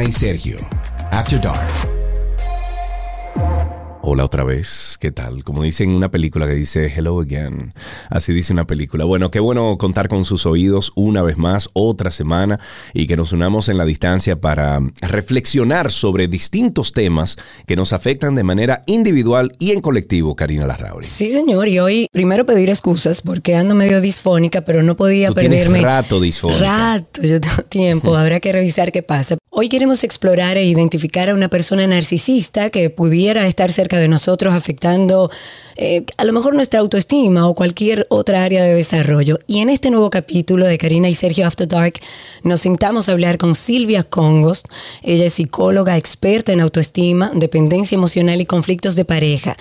Karina y Sergio. After Dark. Hola otra vez, ¿qué tal? Como dice en una película que dice Hello Again, así dice una película. Bueno, qué bueno contar con sus oídos una vez más, otra semana, y que nos unamos en la distancia para reflexionar sobre distintos temas que nos afectan de manera individual y en colectivo, Karina Larrauri. Sí, señor, y hoy primero pedir excusas porque ando medio disfónica, pero no podía Tú perderme. rato disfónica. Rato, yo tengo tiempo, habrá que revisar qué pasa. Hoy queremos explorar e identificar a una persona narcisista que pudiera estar cerca de nosotros afectando eh, a lo mejor nuestra autoestima o cualquier otra área de desarrollo. Y en este nuevo capítulo de Karina y Sergio After Dark nos sentamos a hablar con Silvia Congos. Ella es psicóloga experta en autoestima, dependencia emocional y conflictos de pareja.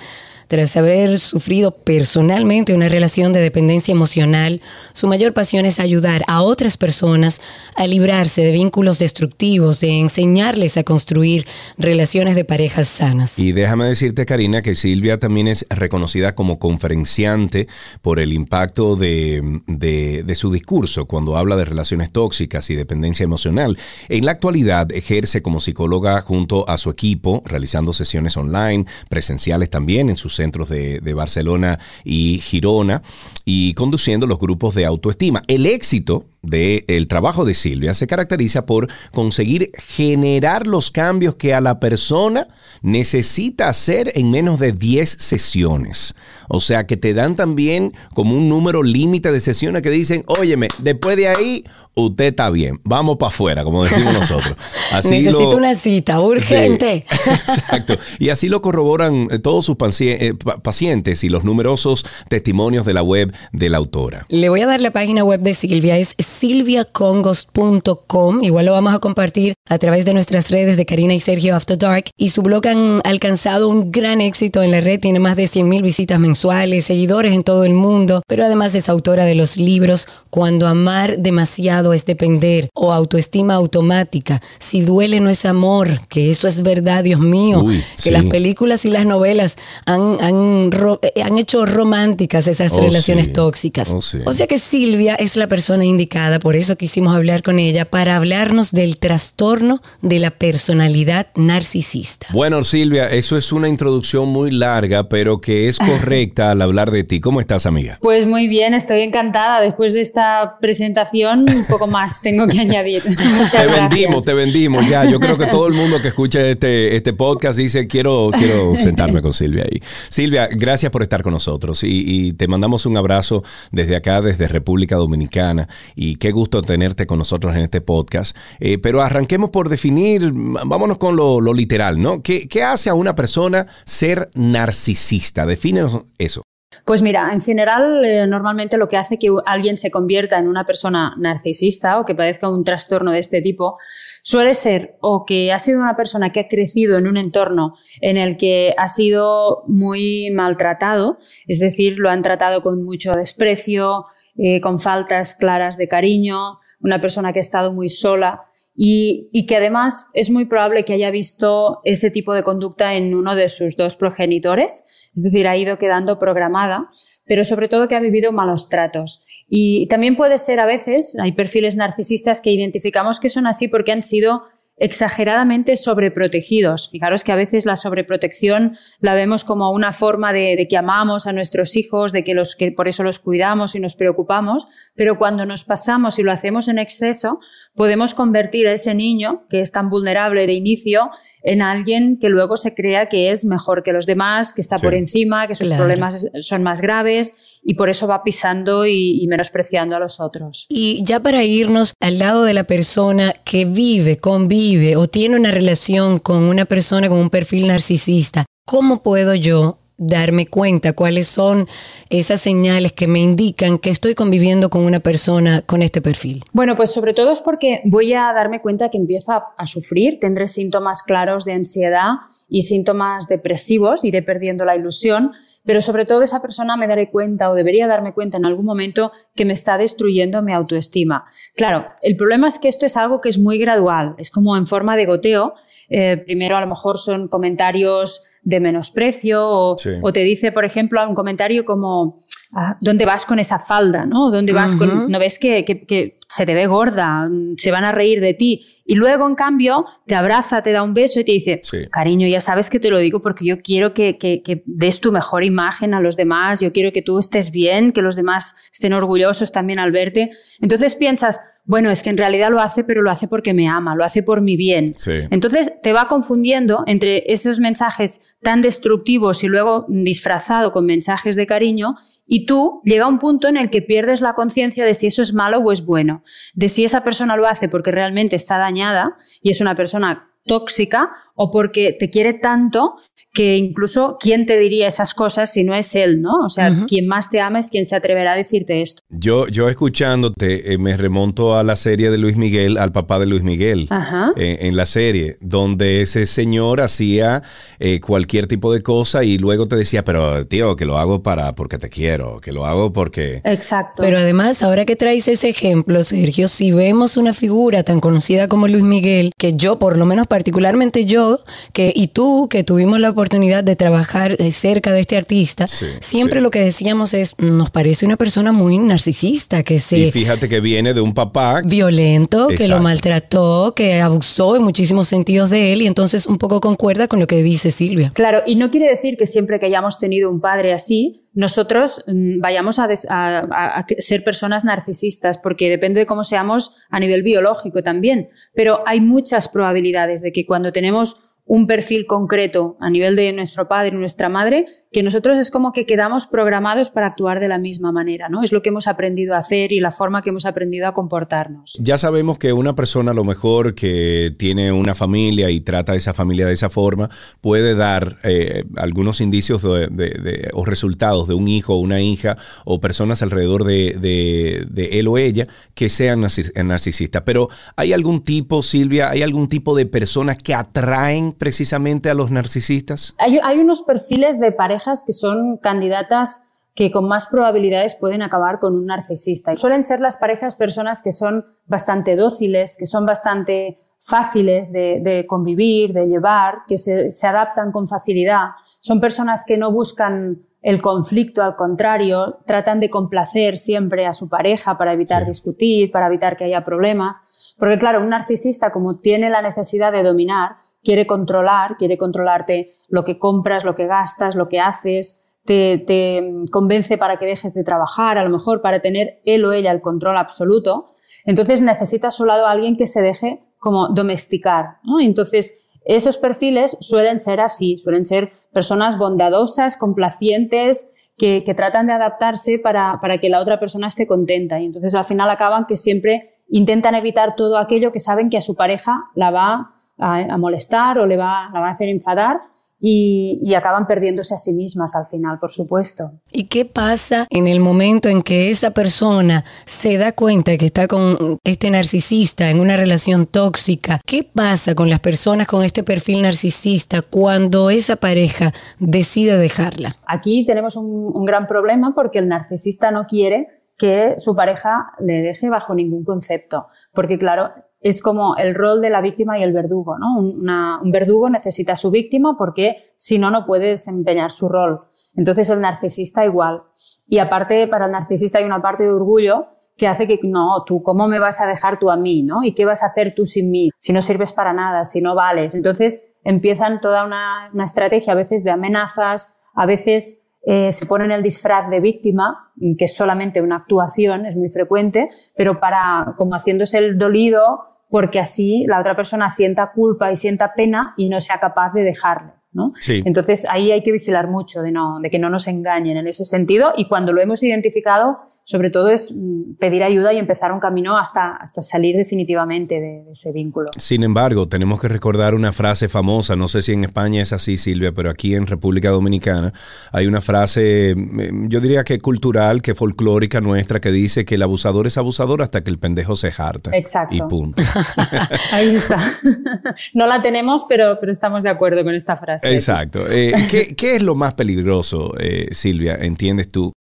Tras haber sufrido personalmente una relación de dependencia emocional, su mayor pasión es ayudar a otras personas a librarse de vínculos destructivos, de enseñarles a construir relaciones de parejas sanas. Y déjame decirte, Karina, que Silvia también es reconocida como conferenciante por el impacto de, de- de su discurso cuando habla de relaciones tóxicas y dependencia emocional. En la actualidad ejerce como psicóloga junto a su equipo, realizando sesiones online, presenciales también en sus centros de, Barcelona y Girona, y conduciendo los grupos de autoestima. El éxito del trabajo de Silvia se caracteriza por conseguir generar los cambios que a la persona necesita hacer en menos de 10 sesiones. O sea que te dan también como un número límite de sesiones que dicen, óyeme, después de ahí usted está bien, vamos para afuera, como decimos nosotros. Así Necesito lo- una cita urgente. Sí, exacto. Y así lo corroboran eh, todos sus eh, pa- pacientes y los numerosos testimonios de la web de la autora. Le voy a dar la página web de Silvia, es silviacongos.com. Igual lo vamos a compartir a través de nuestras redes de Karina y Sergio After Dark. Y su blog han alcanzado un gran éxito en la red, tiene más de 100 mil visitas mensuales, seguidores en todo el mundo, pero además es autora de los libros Cuando amar demasiado es depender o Autoestima automática, Si duele no es amor, que eso es verdad, Dios mío, Uy, que sí. las películas y las novelas han, han, eh, han hecho románticas esas Oh, relaciones sí. tóxicas. Oh, sí. O sea que Silvia es la persona indicada, por eso quisimos hablar con ella, para hablarnos del trastorno de la personalidad narcisista. Bueno, Silvia, eso es una introducción muy larga, pero que es correcta al hablar de ti. ¿Cómo estás, amiga? Pues muy bien, estoy encantada. Después de esta presentación, un poco más tengo que añadir. Muchas Te gracias. vendimos, te vendimos ya. Yo creo que todo el mundo que escucha este, este podcast dice, quiero, quiero sentarme con Silvia ahí. Silvia, gracias por estar con nosotros y, y te mandamos un abrazo desde acá, desde República Dominicana y qué gusto tenerte con nosotros en este podcast. Eh, pero arranquemos por definir, vámonos con lo, literal, ¿no? ¿Qué, ¿Qué hace a una persona ser narcisista? Defínenos eso. Pues mira, en general, eh, normalmente lo que hace que alguien se convierta en una persona narcisista o que padezca un trastorno de este tipo suele ser o que ha sido una persona que ha crecido en un entorno en el que ha sido muy maltratado, es decir, lo han tratado con mucho desprecio, eh, con faltas claras de cariño, una persona que ha estado muy sola y, y que además es muy probable que haya visto ese tipo de conducta en uno de sus dos progenitores, es decir, ha ido quedando programada, pero sobre todo que ha vivido malos tratos. Y también puede ser a veces, hay perfiles narcisistas que identificamos que son así porque han sido exageradamente sobreprotegidos. Fijaros que a veces la sobreprotección la vemos como una forma de, que amamos a nuestros hijos, de que, los, que por eso los cuidamos y nos preocupamos, pero cuando nos pasamos y lo hacemos en exceso, podemos convertir a ese niño, que es tan vulnerable de inicio, en alguien que luego se crea que es mejor que los demás, que está Sí. por encima, que sus Claro. problemas son más graves y por eso va pisando y, y menospreciando a los otros. Y ya para irnos al lado de la persona que vive, convive o tiene una relación con una persona con un perfil narcisista, ¿cómo puedo yo darme cuenta cuáles son esas señales que me indican que estoy conviviendo con una persona con este perfil? Bueno, pues sobre todo es porque voy a darme cuenta que empiezo a, sufrir, tendré síntomas claros de ansiedad y síntomas depresivos, iré perdiendo la ilusión, pero sobre todo esa persona me daré cuenta o debería darme cuenta en algún momento que me está destruyendo mi autoestima. Claro, el problema es que esto es algo que es muy gradual, es como en forma de goteo. Eh, primero a lo mejor son comentarios de menosprecio o, Sí. o te dice, por ejemplo, un comentario como ah, ¿dónde vas con esa falda? ¿No? ¿Dónde vas con.? ¿No ves que, que, se te ve gorda? Se van a reír de ti. Y luego, en cambio, te abraza, te da un beso y te dice: Cariño, ya sabes que te lo digo porque yo quiero que, que des tu mejor imagen a los demás, yo quiero que tú estés bien, que los demás estén orgullosos también al verte. Entonces piensas, bueno, es que en realidad lo hace, pero lo hace porque me ama, lo hace por mi bien. Entonces te va confundiendo entre esos mensajes tan destructivos y luego disfrazado con mensajes de cariño y tú llega un punto en el que pierdes la conciencia de si eso es malo o es bueno, de si esa persona lo hace porque realmente está dañada y es una persona tóxica o porque te quiere tanto que incluso quién te diría esas cosas si no es él, ¿no? O sea, quien más te ama es quien se atreverá a decirte esto. Yo, yo escuchándote, eh, me remonto a la serie de Luis Miguel, al papá de Luis Miguel, eh, en la serie, donde ese señor hacía eh, cualquier tipo de cosa y luego te decía, pero tío, que lo hago para porque te quiero, que lo hago porque... Exacto. Pero además, ahora que traes ese ejemplo, Sergio, si vemos una figura tan conocida como Luis Miguel, que yo, por lo menos particularmente yo, que y tú, que tuvimos la oportunidad de trabajar eh, cerca de este artista, siempre lo que decíamos es, nos parece una persona muy narcisista, que se... Y fíjate que viene de un papá... Violento, que lo maltrató, que abusó en muchísimos sentidos de él y entonces un poco concuerda con lo que dice Silvia. Claro, y no quiere decir que siempre que hayamos tenido un padre así, nosotros mm, vayamos a, a, ser personas narcisistas, porque depende de cómo seamos a nivel biológico también. Pero hay muchas probabilidades de que cuando tenemos un perfil concreto a nivel de nuestro padre y nuestra madre, que nosotros es como que quedamos programados para actuar de la misma manera, ¿no? Es lo que hemos aprendido a hacer y la forma que hemos aprendido a comportarnos. Ya sabemos que una persona a lo mejor que tiene una familia y trata a esa familia de esa forma puede dar eh, algunos indicios de, o resultados de un hijo o una hija o personas alrededor de, él o ella que sean narcisistas. Pero ¿hay algún tipo, Silvia, hay algún tipo de personas que atraen precisamente a los narcisistas? Hay, unos perfiles de parejas que son candidatas que con más probabilidades pueden acabar con un narcisista. Suelen ser las parejas personas que son bastante dóciles, que son bastante fáciles de, convivir, de llevar, que se, adaptan con facilidad. Son personas que no buscan el conflicto, al contrario, tratan de complacer siempre a su pareja para evitar discutir, para evitar que haya problemas. Porque claro, un narcisista como tiene la necesidad de dominar, quiere controlar, quiere controlarte lo que compras, lo que gastas, lo que haces, te, convence para que dejes de trabajar, a lo mejor para tener él o ella el control absoluto. Entonces necesita a su lado a alguien que se deje como domesticar. Entonces, esos perfiles suelen ser así, suelen ser personas bondadosas, complacientes, que, tratan de adaptarse para, para, que la otra persona esté contenta. Y entonces al final acaban que siempre intentan evitar todo aquello que saben que a su pareja la va a, molestar o le va, la va a hacer enfadar y, acaban perdiéndose a sí mismas al final, por supuesto. ¿Y qué pasa en el momento en que esa persona se da cuenta que está con este narcisista en una relación tóxica? ¿Qué pasa con las personas con este perfil narcisista cuando esa pareja decide dejarla? Aquí tenemos un, un gran problema porque el narcisista no quiere que su pareja le deje bajo ningún concepto, porque claro, es como el rol de la víctima y el verdugo, ¿no? un verdugo necesita a su víctima porque si no, no puede desempeñar su rol. Entonces el narcisista igual. Y aparte, para el narcisista hay una parte de orgullo que hace que, no, tú, ¿cómo me vas a dejar tú a mí, no? ¿Y qué vas a hacer tú sin mí? Si no sirves para nada, si no vales. Entonces empiezan toda una, una estrategia a veces de amenazas, a veces eh, se ponen el disfraz de víctima, que es solamente una actuación, es muy frecuente, pero para, como haciéndose el dolido, porque así la otra persona sienta culpa y sienta pena y no sea capaz de dejarle. ¿no? Entonces ahí hay que vigilar mucho de, no, de que no nos engañen en ese sentido y cuando lo hemos identificado sobre todo es mm, pedir ayuda y empezar un camino hasta, hasta salir definitivamente de, ese vínculo. Sin embargo, tenemos que recordar una frase famosa, no sé si en España es así, Silvia, pero aquí en República Dominicana hay una frase, mm, yo diría que cultural, que folclórica nuestra, que dice que el abusador es abusador hasta que el pendejo se harta. Exacto. Y punto. Ahí está. no la tenemos, pero, pero estamos de acuerdo con esta frase. Exacto. Eh, ¿qué, ¿qué, es lo más peligroso, eh, Silvia, entiendes tú,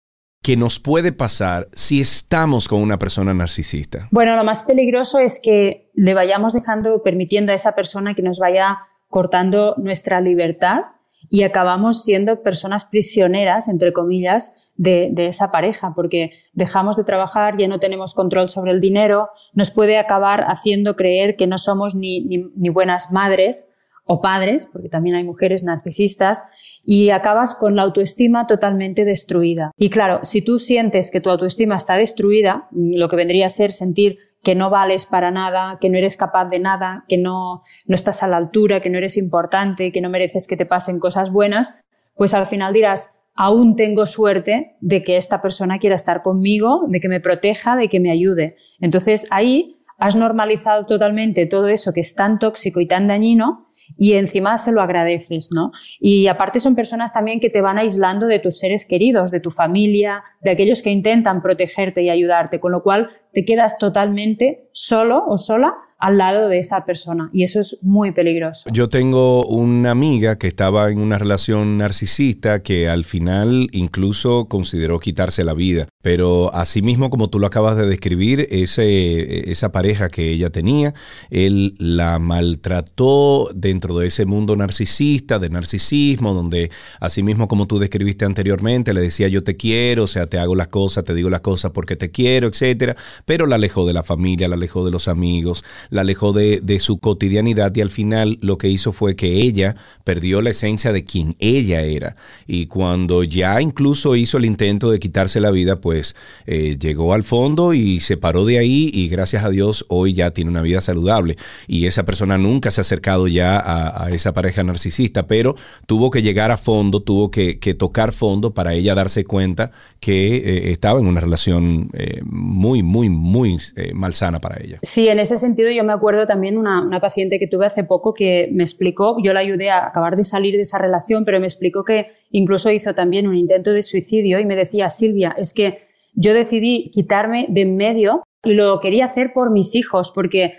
que nos puede pasar si estamos con una persona narcisista? Bueno, lo más peligroso es que le vayamos dejando, permitiendo a esa persona que nos vaya cortando nuestra libertad y acabamos siendo personas prisioneras, entre comillas, de, esa pareja, porque dejamos de trabajar, ya no tenemos control sobre el dinero, nos puede acabar haciendo creer que no somos ni, ni buenas madres o padres, porque también hay mujeres narcisistas, y acabas con la autoestima totalmente destruida. Y claro, si tú sientes que tu autoestima está destruida, lo que vendría a ser sentir que no vales para nada, que no eres capaz de nada, que no, no estás a la altura, que no eres importante, que no mereces que te pasen cosas buenas, pues al final dirás, aún tengo suerte de que esta persona quiera estar conmigo, de que me proteja, de que me ayude. Entonces ahí has normalizado totalmente todo eso que es tan tóxico y tan dañino y encima se lo agradeces, ¿no? Y aparte son personas también que te van aislando de tus seres queridos, de tu familia, de aquellos que intentan protegerte y ayudarte, con lo cual te quedas totalmente solo o sola al lado de esa persona y eso es muy peligroso. Yo tengo una amiga que estaba en una relación narcisista que al final incluso consideró quitarse la vida, pero así mismo como tú lo acabas de describir, ese, esa pareja que ella tenía, él la maltrató dentro de ese mundo narcisista, de narcisismo, donde así mismo como tú describiste anteriormente, le decía yo te quiero, o sea, te hago las cosas, te digo las cosas porque te quiero, etcétera, pero la alejó de la familia, la alejó de los amigos, la alejó de, su cotidianidad y al final lo que hizo fue que ella perdió la esencia de quien ella era. Y cuando ya incluso hizo el intento de quitarse la vida, pues eh, llegó al fondo y se paró de ahí y gracias a Dios hoy ya tiene una vida saludable. Y esa persona nunca se ha acercado ya a, esa pareja narcisista, pero tuvo que llegar a fondo, tuvo que, tocar fondo para ella darse cuenta que eh, estaba en una relación eh, muy, muy, muy malsana para ella. Sí, en ese sentido yo me acuerdo también una, una paciente que tuve hace poco que me explicó, yo la ayudé a acabar de salir de esa relación, pero me explicó que incluso hizo también un intento de suicidio y me decía, Silvia, es que yo decidí quitarme de en medio y lo quería hacer por mis hijos, porque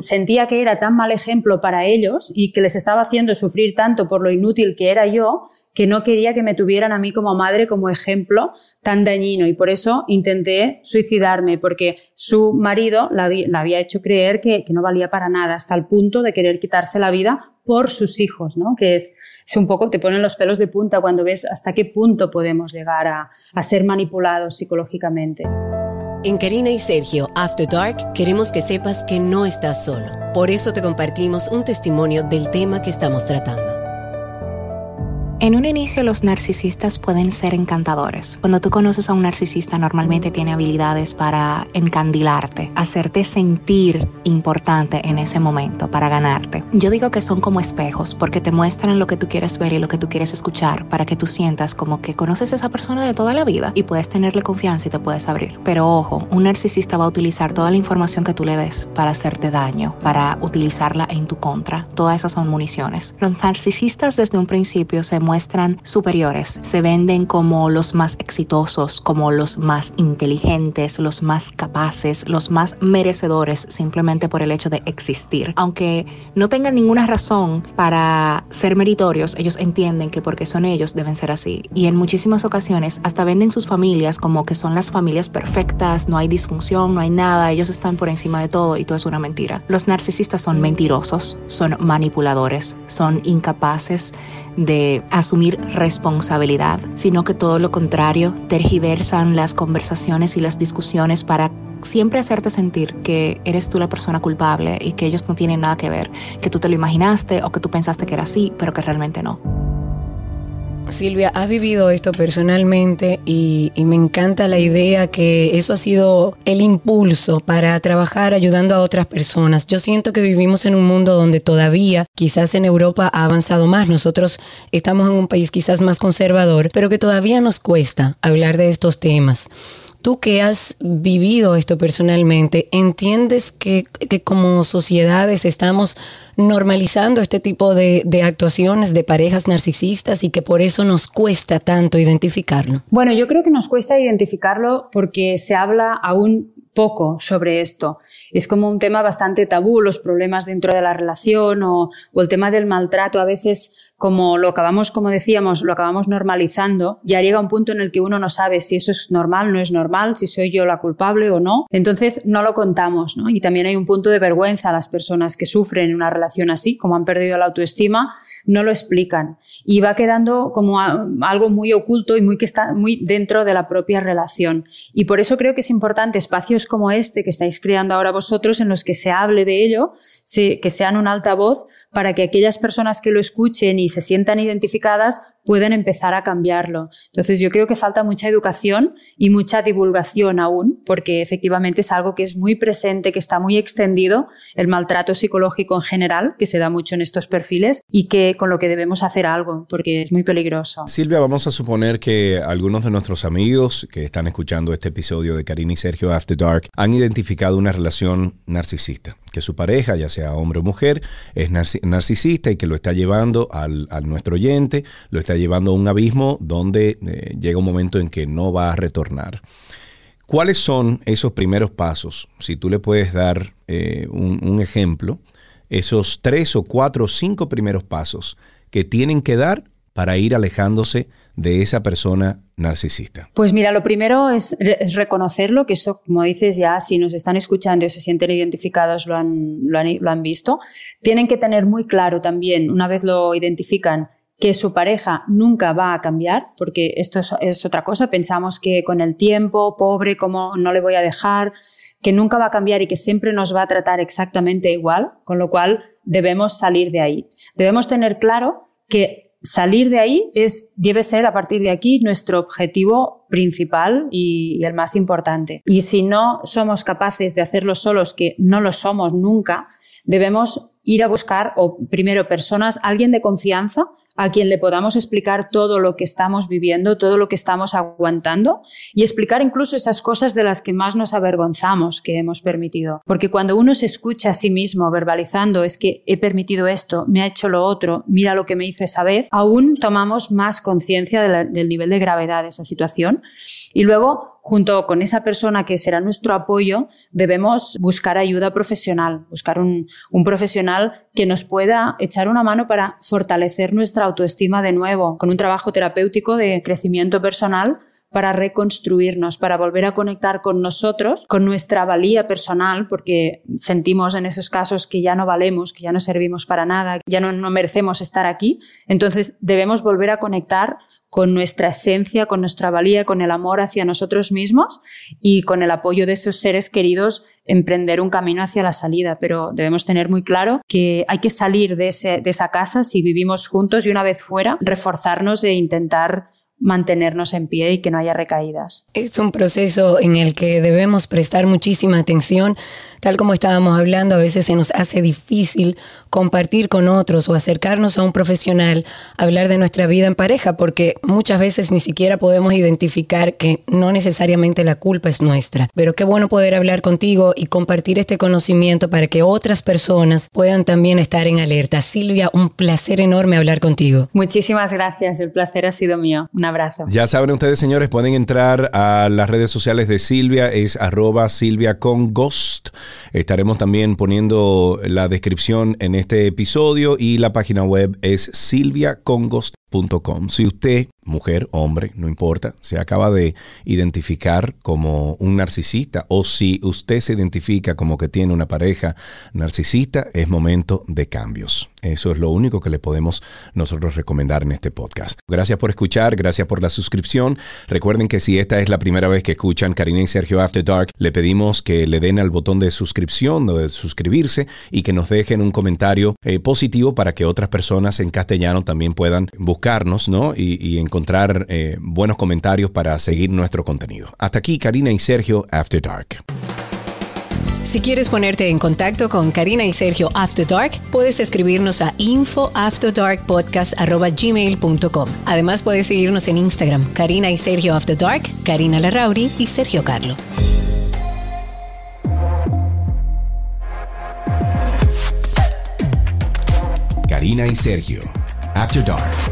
sentía que era tan mal ejemplo para ellos y que les estaba haciendo sufrir tanto por lo inútil que era yo, que no quería que me tuvieran a mí como madre como ejemplo tan dañino. Y por eso intenté suicidarme, porque su marido la, había hecho creer que, no valía para nada, hasta el punto de querer quitarse la vida por sus hijos, ¿no? Que es, es un poco, te ponen los pelos de punta cuando ves hasta qué punto podemos llegar a, a ser manipulados psicológicamente. En Karina y Sergio After Dark queremos que sepas que no estás solo. Por eso te compartimos un testimonio del tema que estamos tratando. En un inicio los narcisistas pueden ser encantadores. Cuando tú conoces a un narcisista normalmente tiene habilidades para encandilarte, hacerte sentir importante en ese momento, para ganarte. Yo digo que son como espejos porque te muestran lo que tú quieres ver y lo que tú quieres escuchar para que tú sientas como que conoces a esa persona de toda la vida y puedes tenerle confianza y te puedes abrir. Pero ojo, un narcisista va a utilizar toda la información que tú le des para hacerte daño, para utilizarla en tu contra. Todas esas son municiones. Los narcisistas desde un principio se muestran muestran superiores, se venden como los más exitosos, como los más inteligentes, los más capaces, los más merecedores simplemente por el hecho de existir. Aunque no tengan ninguna razón para ser meritorios, ellos entienden que porque son ellos deben ser así. Y en muchísimas ocasiones hasta venden sus familias como que son las familias perfectas, no hay disfunción, no hay nada, ellos están por encima de todo y todo es una mentira. Los narcisistas son mentirosos, son manipuladores, son incapaces de asumir responsabilidad, sino que todo lo contrario, tergiversan las conversaciones y las discusiones para siempre hacerte sentir que eres tú la persona culpable y que ellos no tienen nada que ver, que tú te lo imaginaste o que tú pensaste que era así, pero que realmente no. Silvia, has vivido esto personalmente y, me encanta la idea que eso ha sido el impulso para trabajar ayudando a otras personas. Yo siento que vivimos en un mundo donde todavía, quizás en Europa ha avanzado más, nosotros estamos en un país quizás más conservador, pero que todavía nos cuesta hablar de estos temas. Tú que has vivido esto personalmente, ¿entiendes que, como sociedades estamos normalizando este tipo de, de, actuaciones de parejas narcisistas y que por eso nos cuesta tanto identificarlo? Bueno, yo creo que nos cuesta identificarlo porque se habla aún poco sobre esto. Es como un tema bastante tabú, los problemas dentro de la relación o, o el tema del maltrato a veces como lo acabamos, como decíamos, lo acabamos normalizando, ya llega un punto en el que uno no sabe si eso es normal, no es normal, si soy yo la culpable o no. Entonces no lo contamos, ¿no? Y también hay un punto de vergüenza a las personas que sufren una relación así, como han perdido la autoestima, no lo explican. Y va quedando como algo muy oculto y muy que está muy dentro de la propia relación. Y por eso creo que es importante espacios como este que estáis creando ahora vosotros en los que se hable de ello, que sean un altavoz para que aquellas personas que lo escuchen y se sientan identificadas pueden empezar a cambiarlo. Entonces yo creo que falta mucha educación y mucha divulgación aún, porque efectivamente es algo que es muy presente, que está muy extendido, el maltrato psicológico en general, que se da mucho en estos perfiles y que con lo que debemos hacer algo, porque es muy peligroso. Silvia, vamos a suponer que algunos de nuestros amigos que están escuchando este episodio de Karina y Sergio After Dark han identificado una relación narcisista que su pareja, ya sea hombre o mujer, es narcisista y que lo está llevando al, nuestro oyente, lo está llevando a un abismo donde eh, llega un momento en que no va a retornar. ¿Cuáles son esos primeros pasos? Si tú le puedes dar eh, un, ejemplo, esos tres o cuatro o cinco primeros pasos que tienen que dar para ir alejándose de esa persona narcisista? Pues mira, lo primero es, reconocerlo, que eso, como dices, ya si nos están escuchando y se sienten identificados, lo han, lo han visto. Tienen que tener muy claro también, una vez lo identifican, que su pareja nunca va a cambiar, porque esto es, otra cosa, pensamos que con el tiempo, pobre, como no le voy a dejar, que nunca va a cambiar y que siempre nos va a tratar exactamente igual, con lo cual debemos salir de ahí. Debemos tener claro que salir de ahí es, debe ser a partir de aquí nuestro objetivo principal y, el más importante. Y si no somos capaces de hacerlo solos, que no lo somos nunca, debemos ir a buscar, o primero, personas, alguien de confianza, a quien le podamos explicar todo lo que estamos viviendo, todo lo que estamos aguantando y explicar incluso esas cosas de las que más nos avergonzamos que hemos permitido. Porque cuando uno se escucha a sí mismo verbalizando es que he permitido esto, me ha hecho lo otro, mira lo que me hizo esa vez, aún tomamos más conciencia del nivel de gravedad de esa situación. Y luego, junto con esa persona que será nuestro apoyo, debemos buscar ayuda profesional, buscar un, profesional que nos pueda echar una mano para fortalecer nuestra autoestima de nuevo, con un trabajo terapéutico de crecimiento personal para reconstruirnos, para volver a conectar con nosotros, con nuestra valía personal, porque sentimos en esos casos que ya no valemos, que ya no servimos para nada, ya no merecemos estar aquí. Entonces debemos volver a conectar con nuestra esencia, con nuestra valía, con el amor hacia nosotros mismos y con el apoyo de esos seres queridos emprender un camino hacia la salida. Pero debemos tener muy claro que hay que salir de, esa casa si vivimos juntos y una vez fuera, reforzarnos e intentar mantenernos en pie y que no haya recaídas. Es un proceso en el que debemos prestar muchísima atención. Tal como estábamos hablando, a veces se nos hace difícil compartir con otros o acercarnos a un profesional, hablar de nuestra vida en pareja, porque muchas veces ni siquiera podemos identificar que no necesariamente la culpa es nuestra. Pero qué bueno poder hablar contigo y compartir este conocimiento para que otras personas puedan también estar en alerta. Silvia, un placer enorme hablar contigo. Muchísimas gracias, el placer ha sido mío. Una abrazo. Ya saben ustedes, señores, pueden entrar a las redes sociales de Silvia, es arroba Silvia. Estaremos también poniendo la descripción en este episodio y la página web es silviaconghost.com. Si usted mujer, hombre, no importa, se acaba de identificar como un narcisista o si usted se identifica como que tiene una pareja narcisista, es momento de cambios. Eso es lo único que le podemos nosotros recomendar en este podcast. Gracias por escuchar, gracias por la suscripción. Recuerden que si esta es la primera vez que escuchan Karina y Sergio After Dark, le pedimos que le den al botón de suscripción o de suscribirse y que nos dejen un comentario eh, positivo para que otras personas en castellano también puedan buscarnos ¿no? y, y encontrar eh, buenos comentarios para seguir nuestro contenido. Hasta aquí Karina y Sergio After Dark. Si quieres ponerte en contacto con Karina y Sergio After Dark, puedes escribirnos a infoafterdarkpodcast.gmail.com. Además, puedes seguirnos en Instagram, Karina y Sergio After Dark, Karina Larrauri y Sergio Carlo. Karina y Sergio After Dark.